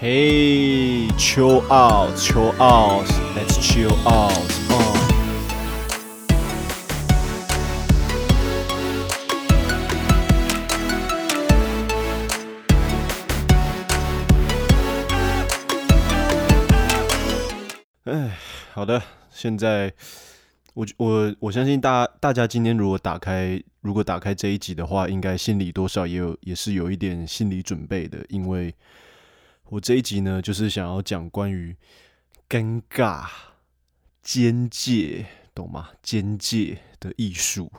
Hey, chill out, chill out, let's chill out. 哎，好的，现在我我我相信大大家今天如果打开如果打开这一集的话，应该心里多少也有也是有一点心理准备的，因为我这一集呢，就是想要讲关于尴尬、边界，懂吗？边界的艺术，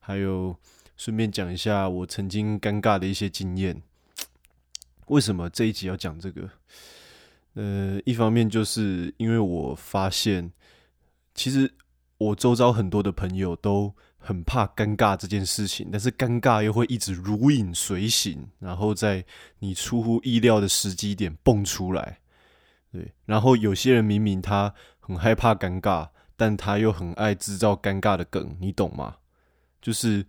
还有顺便讲一下我曾经尴尬的一些经验。为什么这一集要讲这个？呃，一方面就是因为我发现，其实我周遭很多的朋友都很怕尴尬这件事情，但是尴尬又会一直如影随形，然后在你出乎意料的时机点蹦出来。对，然后有些人明明他很害怕尴尬，但他又很爱制造尴尬的梗，你懂吗？就是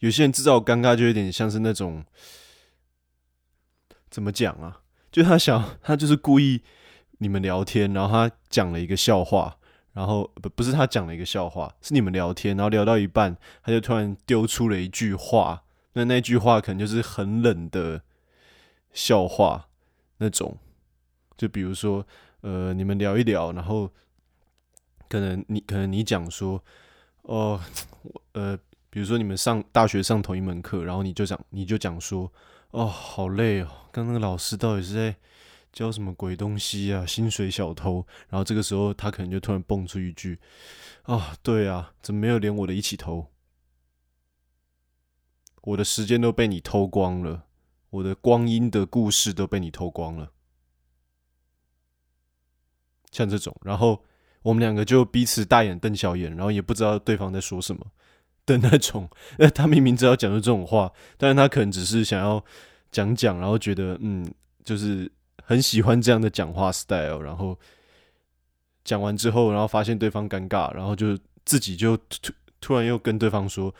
有些人制造尴尬，就有点像是那种怎么讲啊？就他想，他就是故意你们聊天，然后他讲了一个笑话，然后不不是他讲了一个笑话，是你们聊天，然后聊到一半，他就突然丢出了一句话，那那句话可能就是很冷的笑话那种，就比如说，呃，你们聊一聊，然后可能你可能你讲说，哦，呃，比如说你们上大学上同一门课，然后你就讲你就讲说。哦，好累哦！刚那个老师到底是在教什么鬼东西啊？薪水小偷。然后这个时候，他可能就突然蹦出一句：“啊，对啊，怎么没有连我的一起偷？我的时间都被你偷光了，我的光阴的故事都被你偷光了。”像这种，然后我们两个就彼此大眼瞪小眼，然后也不知道对方在说什么。的那种，呃，他明明知道讲出这种话，但是他可能只是想要讲讲，然后觉得嗯，就是很喜欢这样的讲话 style，然后讲完之后，然后发现对方尴尬，然后就自己就突突然又跟对方说，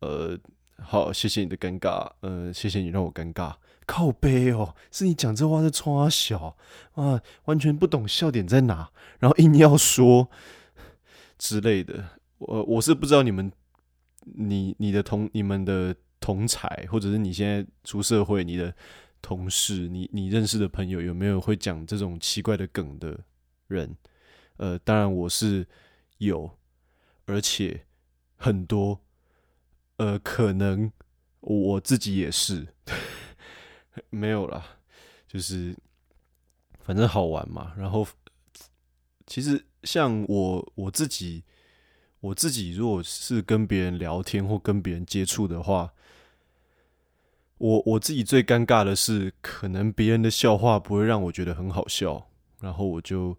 呃，好，谢谢你的尴尬，呃，谢谢你让我尴尬，靠背哦，是你讲这话在冲小啊，完全不懂笑点在哪，然后硬要说之类的，我我是不知道你们。你你的同你们的同才，或者是你现在出社会，你的同事，你你认识的朋友，有没有会讲这种奇怪的梗的人？呃，当然我是有，而且很多，呃，可能我自己也是 没有啦，就是反正好玩嘛。然后其实像我我自己。我自己如果是跟别人聊天或跟别人接触的话，我我自己最尴尬的是，可能别人的笑话不会让我觉得很好笑，然后我就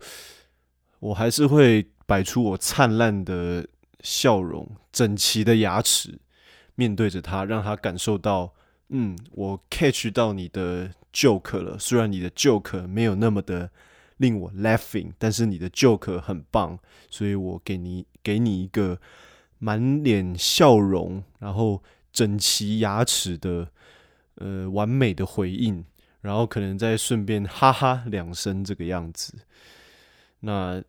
我还是会摆出我灿烂的笑容、整齐的牙齿，面对着他，让他感受到，嗯，我 catch 到你的 joke 了，虽然你的 joke 没有那么的。令我 laughing，但是你的 joke 很棒，所以我给你给你一个满脸笑容，然后整齐牙齿的呃完美的回应，然后可能再顺便哈哈两声这个样子。那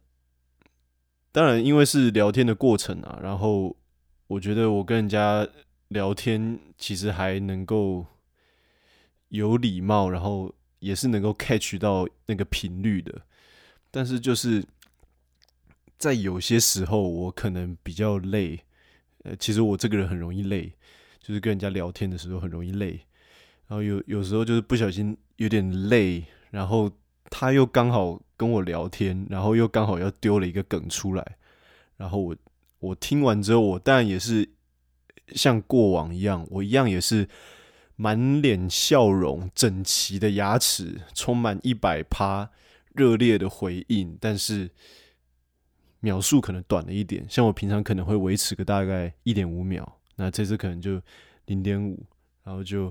当然，因为是聊天的过程啊，然后我觉得我跟人家聊天其实还能够有礼貌，然后。也是能够 catch 到那个频率的，但是就是在有些时候，我可能比较累。呃，其实我这个人很容易累，就是跟人家聊天的时候很容易累。然后有有时候就是不小心有点累，然后他又刚好跟我聊天，然后又刚好要丢了一个梗出来，然后我我听完之后，我当然也是像过往一样，我一样也是。满脸笑容，整齐的牙齿，充满一百趴热烈的回应，但是秒数可能短了一点。像我平常可能会维持个大概一点五秒，那这次可能就零点五，然后就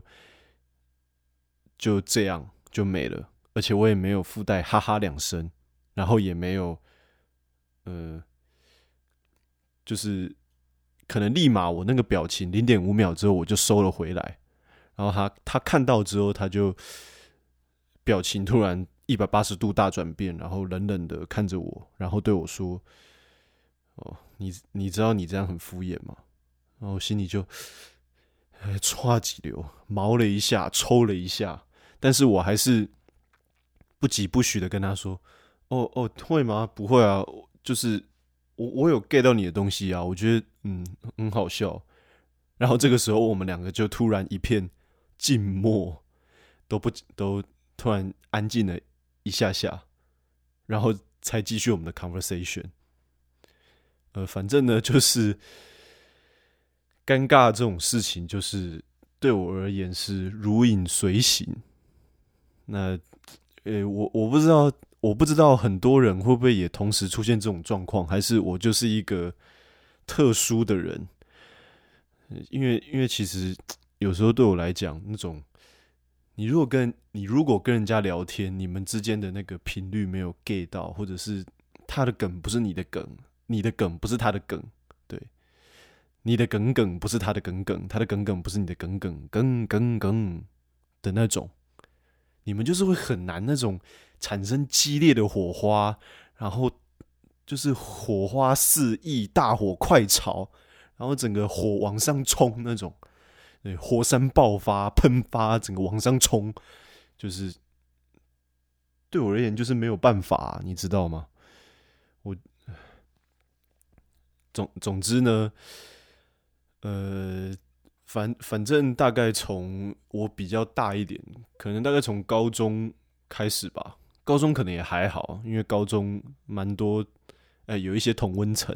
就这样就没了。而且我也没有附带哈哈两声，然后也没有呃，就是可能立马我那个表情零点五秒之后我就收了回来。然后他他看到之后，他就表情突然一百八十度大转变，然后冷冷的看着我，然后对我说：“哦，你你知道你这样很敷衍吗？”然后心里就哎唰几流，毛了一下，抽了一下，但是我还是不疾不徐的跟他说：“哦哦，会吗？不会啊，就是我我有 get 到你的东西啊，我觉得嗯很好笑。”然后这个时候，我们两个就突然一片静默，都不都突然安静了一下下，然后才继续我们的 conversation。呃，反正呢，就是尴尬这种事情，就是对我而言是如影随形。那，呃，我我不知道，我不知道很多人会不会也同时出现这种状况，还是我就是一个特殊的人。因为，因为其实有时候对我来讲，那种你如果跟你如果跟人家聊天，你们之间的那个频率没有 get 到，或者是他的梗不是你的梗，你的梗不是他的梗，对，你的梗梗不是他的梗梗，他的梗梗不是你的梗梗，梗梗梗的那种，你们就是会很难那种产生激烈的火花，然后就是火花四溢，大火快炒。然后整个火往上冲那种，对，火山爆发、喷发，整个往上冲，就是对我而言就是没有办法，你知道吗？我 总总之呢，呃，反反正大概从我比较大一点，可能大概从高中开始吧，高中可能也还好，因为高中蛮多，呃，有一些同温层，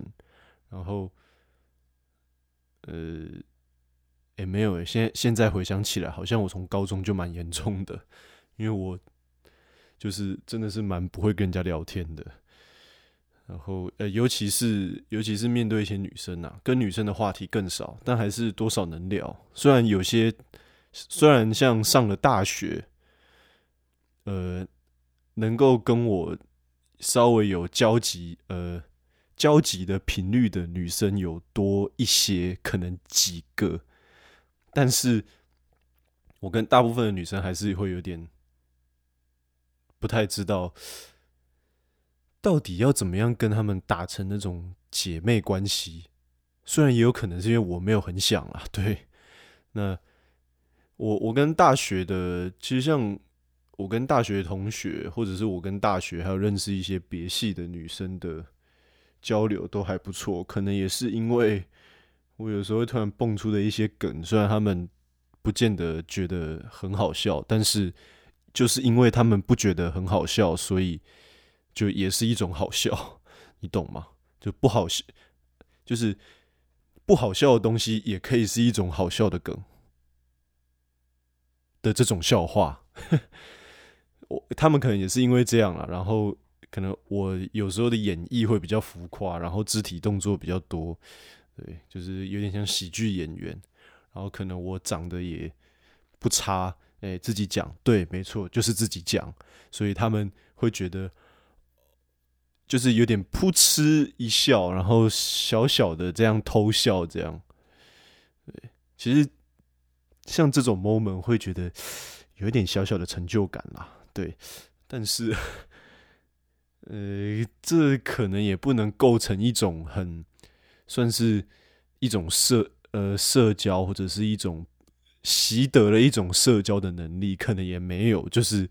然后。呃，也没有诶。现现在回想起来，好像我从高中就蛮严重的，因为我就是真的是蛮不会跟人家聊天的。然后呃，尤其是尤其是面对一些女生啊，跟女生的话题更少，但还是多少能聊。虽然有些，虽然像上了大学，呃，能够跟我稍微有交集，呃。交集的频率的女生有多一些，可能几个，但是我跟大部分的女生还是会有点不太知道，到底要怎么样跟他们打成那种姐妹关系。虽然也有可能是因为我没有很想啊，对。那我我跟大学的，其实像我跟大学同学，或者是我跟大学还有认识一些别系的女生的。交流都还不错，可能也是因为我有时候会突然蹦出的一些梗，虽然他们不见得觉得很好笑，但是就是因为他们不觉得很好笑，所以就也是一种好笑，你懂吗？就不好笑，就是不好笑的东西也可以是一种好笑的梗的这种笑话。我他们可能也是因为这样了，然后。可能我有时候的演绎会比较浮夸，然后肢体动作比较多，对，就是有点像喜剧演员。然后可能我长得也不差，哎，自己讲，对，没错，就是自己讲，所以他们会觉得就是有点噗嗤一笑，然后小小的这样偷笑，这样。对，其实像这种 moment 会觉得有一点小小的成就感啦，对，但是。呃，这可能也不能构成一种很算是一种社呃社交，或者是一种习得了一种社交的能力，可能也没有。就是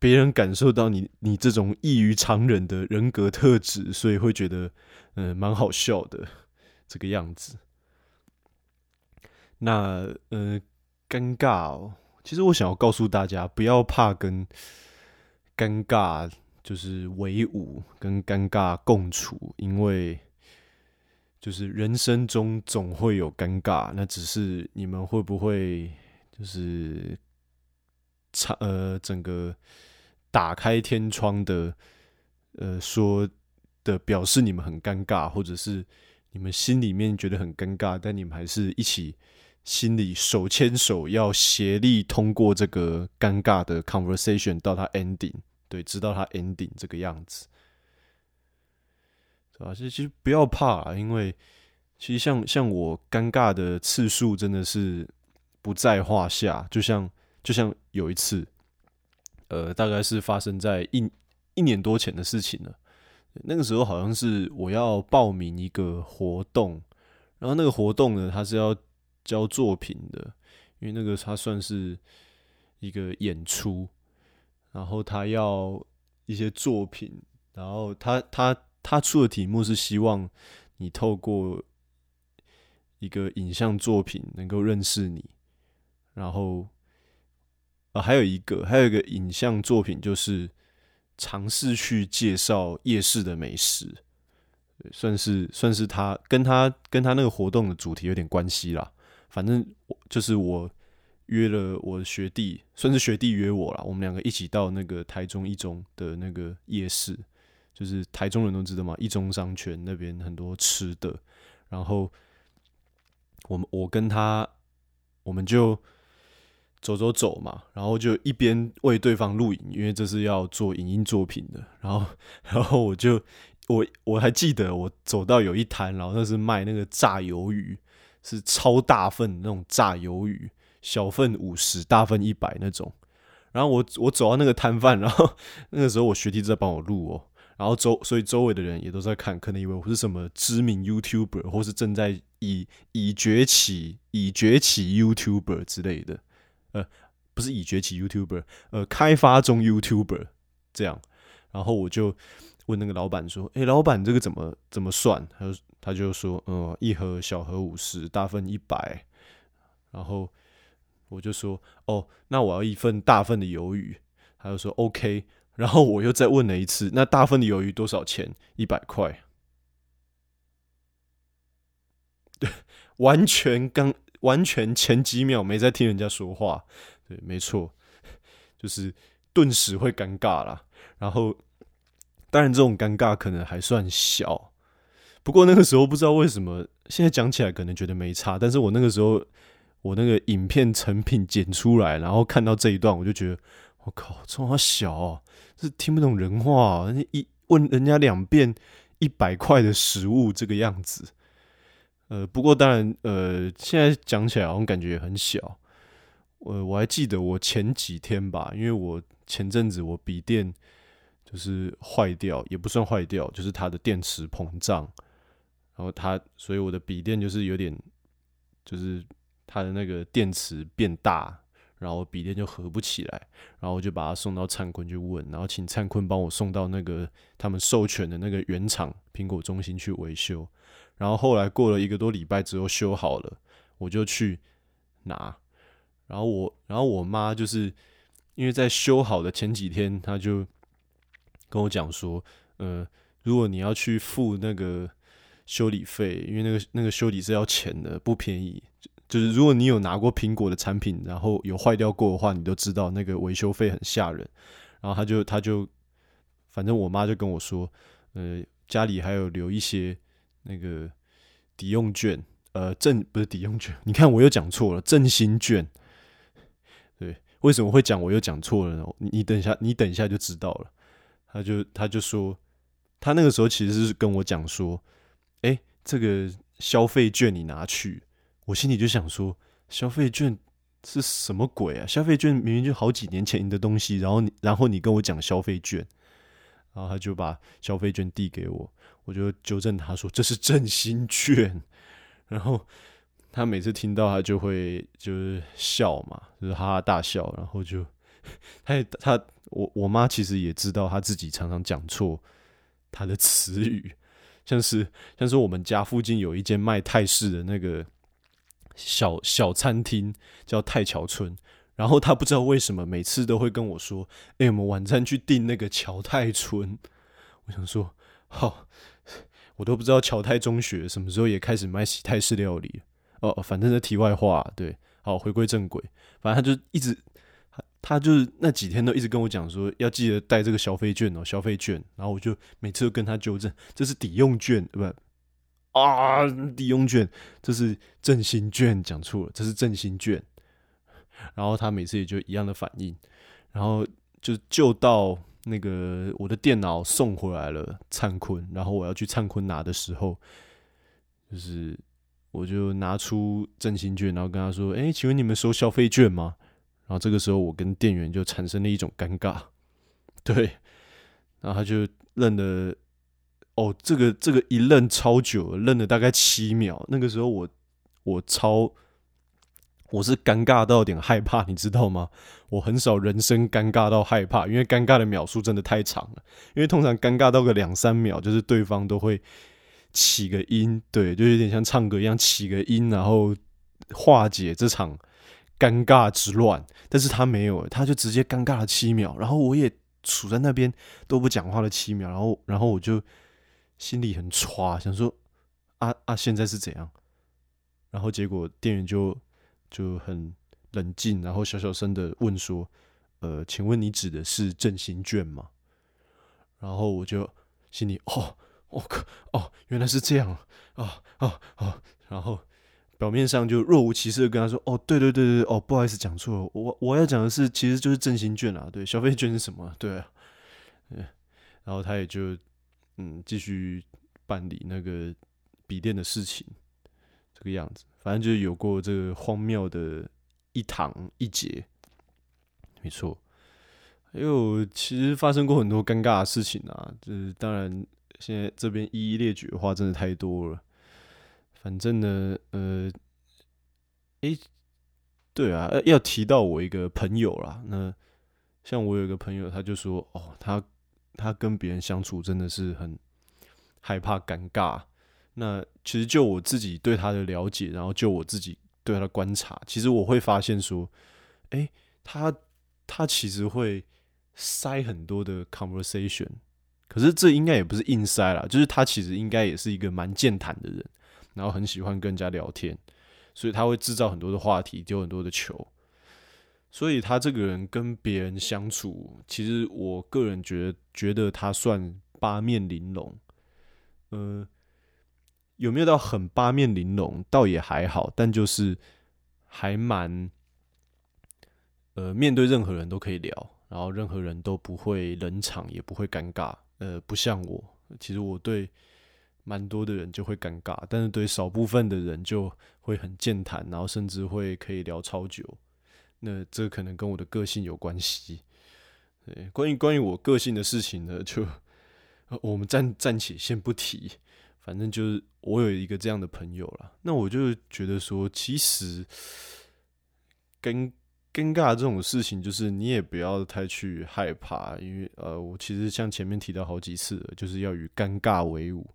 别人感受到你你这种异于常人的人格特质，所以会觉得嗯蛮好笑的这个样子。那呃尴尬哦，其实我想要告诉大家，不要怕跟尴尬。就是为伍跟尴尬共处，因为就是人生中总会有尴尬，那只是你们会不会就是长呃整个打开天窗的呃说的表示你们很尴尬，或者是你们心里面觉得很尴尬，但你们还是一起心里手牵手要协力通过这个尴尬的 conversation 到它 ending。对，知道他 ending 这个样子，是吧？其实其实不要怕，因为其实像像我尴尬的次数真的是不在话下。就像就像有一次，呃，大概是发生在一一年多前的事情了。那个时候好像是我要报名一个活动，然后那个活动呢，它是要交作品的，因为那个它算是一个演出，然后他要一些作品，然后他他他出的题目是希望你透过一个影像作品能够认识你，然后啊还有一个还有一个影像作品就是。尝试去介绍夜市的美食，算是算是他跟他跟他那个活动的主题有点关系啦。反正就是我约了我的学弟，算是学弟约我啦，我们两个一起到那个台中一中的那个夜市，就是台中人都知道嘛，一中商圈那边很多吃的。然后我们我跟他，我们就。走走走嘛，然后就一边为对方录影，因为这是要做影音作品的。然后，然后我就我我还记得，我走到有一摊，然后那是卖那个炸鱿鱼，是超大份那种炸鱿鱼，小份五十，大份一百那种。然后我我走到那个摊贩，然后 那个时候我学弟在帮我录哦，然后周所以周围的人也都在看，可能以为我是什么知名 YouTuber，或是正在以以崛起以崛起 YouTuber 之类的。呃，不是已崛起 YouTuber，呃，开发中 YouTuber 这样，然后我就问那个老板说：“哎，老板，这个怎么怎么算？”他他就说：“嗯，一盒小盒五十，大份一百。”然后我就说：“哦，那我要一份大份的鱿鱼。”他就说：“OK。”然后我又再问了一次：“那大份的鱿鱼多少钱？”一百块。对，完全刚。完全前几秒没在听人家说话，对，没错，就是顿时会尴尬啦。然后，当然这种尴尬可能还算小，不过那个时候不知道为什么，现在讲起来可能觉得没差。但是我那个时候，我那个影片成品剪出来，然后看到这一段，我就觉得，我靠，这么小，是听不懂人话，一问人家两遍一百块的食物这个样子。呃，不过当然，呃，现在讲起来好像感觉很小。呃，我还记得我前几天吧，因为我前阵子我笔电就是坏掉，也不算坏掉，就是它的电池膨胀，然后它，所以我的笔电就是有点，就是它的那个电池变大，然后笔电就合不起来，然后我就把它送到灿坤去问，然后请灿坤帮我送到那个他们授权的那个原厂苹果中心去维修。然后后来过了一个多礼拜之后修好了，我就去拿。然后我，然后我妈就是因为在修好的前几天，她就跟我讲说，呃，如果你要去付那个修理费，因为那个那个修理是要钱的，不便宜。就是如果你有拿过苹果的产品，然后有坏掉过的话，你都知道那个维修费很吓人。然后他就他就，反正我妈就跟我说，呃，家里还有留一些。那个抵用券，呃，正不是抵用券，你看我又讲错了，振兴券。对，为什么会讲我又讲错了呢？你等一下，你等一下就知道了。他就他就说，他那个时候其实是跟我讲说，哎，这个消费券你拿去，我心里就想说，消费券是什么鬼啊？消费券明明就好几年前的东西，然后你然后你跟我讲消费券，然后他就把消费券递给我。我就纠正他说这是振兴券，然后他每次听到他就会就是笑嘛，就是哈哈大笑，然后就他也他我我妈其实也知道他自己常常讲错他的词语，像是像是我们家附近有一间卖泰式的那个小小餐厅叫泰桥村，然后他不知道为什么每次都会跟我说，哎，我们晚餐去订那个乔泰村，我想说好。我都不知道侨泰中学什么时候也开始卖喜泰式料理哦。反正是题外话，对，好，回归正轨。反正他就一直，他他就是那几天都一直跟我讲说，要记得带这个消费券哦，消费券。然后我就每次都跟他纠正，这是抵用券，不啊，抵用券，这是振兴券，讲错了，这是振兴券。然后他每次也就一样的反应，然后就就到。那个我的电脑送回来了，灿坤，然后我要去灿坤拿的时候，就是我就拿出振兴券，然后跟他说：“哎，请问你们收消费券吗？”然后这个时候我跟店员就产生了一种尴尬，对，然后他就愣了，哦，这个这个一愣超久，愣了大概七秒。那个时候我我超我是尴尬到有点害怕，你知道吗？我很少人生尴尬到害怕，因为尴尬的秒数真的太长了。因为通常尴尬到个两三秒，就是对方都会起个音，对，就有点像唱歌一样起个音，然后化解这场尴尬之乱。但是他没有，他就直接尴尬了七秒，然后我也处在那边都不讲话了七秒，然后然后我就心里很歘，想说啊啊，现在是怎样？然后结果店员就。就很冷静，然后小小声的问说：“呃，请问你指的是振兴券吗？”然后我就心里哦，我靠，哦，原来是这样啊啊啊！然后表面上就若无其事的跟他说：“哦，对对对对，哦，不好意思，讲错了，我我要讲的是，其实就是振兴券啊，对，消费券是什么？对啊，嗯，然后他也就嗯继续办理那个笔电的事情，这个样子。”反正就有过这个荒谬的一堂一节，没错。还有其实发生过很多尴尬的事情啊，就是当然现在这边一一列举的话，真的太多了。反正呢，呃，诶，对啊，要提到我一个朋友啦。那像我有一个朋友，他就说，哦，他他跟别人相处真的是很害怕尴尬。那其实就我自己对他的了解，然后就我自己对他的观察，其实我会发现说，哎，他他其实会塞很多的 conversation，可是这应该也不是硬塞啦，就是他其实应该也是一个蛮健谈的人，然后很喜欢跟人家聊天，所以他会制造很多的话题，丢很多的球，所以他这个人跟别人相处，其实我个人觉得觉得他算八面玲珑，呃。有没有到很八面玲珑？倒也还好，但就是还蛮，呃，面对任何人都可以聊，然后任何人都不会冷场，也不会尴尬。呃，不像我，其实我对蛮多的人就会尴尬，但是对少部分的人就会很健谈，然后甚至会可以聊超久。那这可能跟我的个性有关系。对，关于关于我个性的事情呢，就我们暂暂且先不提。反正就是我有一个这样的朋友了，那我就觉得说，其实尴尴尬这种事情，就是你也不要太去害怕，因为呃，我其实像前面提到好几次，就是要与尴尬为伍，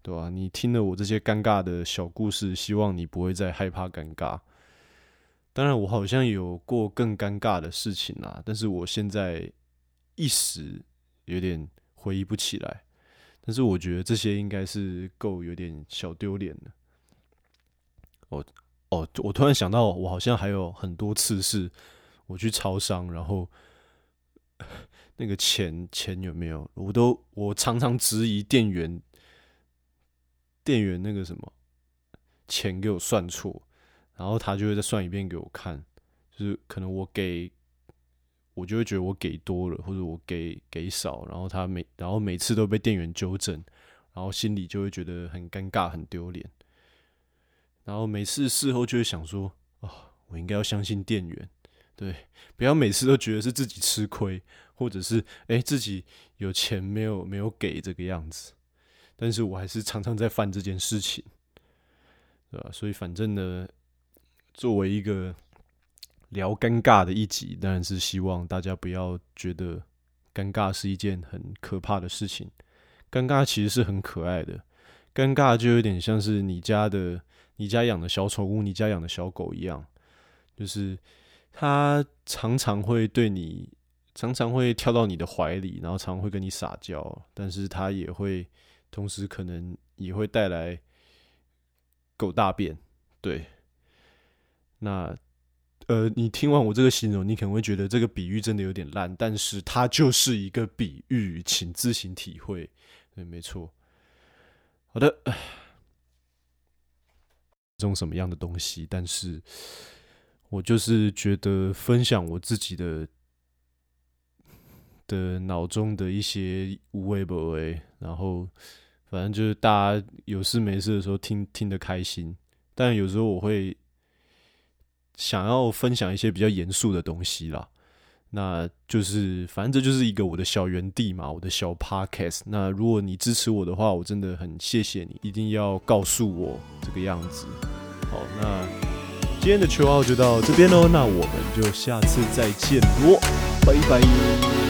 对吧？你听了我这些尴尬的小故事，希望你不会再害怕尴尬。当然，我好像有过更尴尬的事情啊，但是我现在一时有点回忆不起来。但是我觉得这些应该是够有点小丢脸的。哦哦，我突然想到，我好像还有很多次是我去超商，然后那个钱钱有没有，我都我常常质疑店员，店员那个什么钱给我算错，然后他就会再算一遍给我看，就是可能我给。我就会觉得我给多了，或者我给给少，然后他每然后每次都被店员纠正，然后心里就会觉得很尴尬、很丢脸。然后每次事后就会想说：啊，我应该要相信店员，对，不要每次都觉得是自己吃亏，或者是哎自己有钱没有没有给这个样子。但是我还是常常在犯这件事情，对吧？所以反正呢，作为一个。聊尴尬的一集，当然是希望大家不要觉得尴尬是一件很可怕的事情。尴尬其实是很可爱的，尴尬就有点像是你家的、你家养的小宠物、你家养的小狗一样，就是它常常会对你，常常会跳到你的怀里，然后常常会跟你撒娇，但是它也会同时可能也会带来狗大便。对，那。呃，你听完我这个形容，你可能会觉得这个比喻真的有点烂，但是它就是一个比喻，请自行体会。对，没错。好的，这种什么样的东西？但是我就是觉得分享我自己的的脑中的一些无为不为，然后反正就是大家有事没事的时候听听得开心，但有时候我会。想要分享一些比较严肃的东西啦。那就是反正这就是一个我的小园地嘛，我的小 podcast。那如果你支持我的话，我真的很谢谢你，一定要告诉我这个样子。好，那今天的球号就到这边喽，那我们就下次再见喽，拜拜。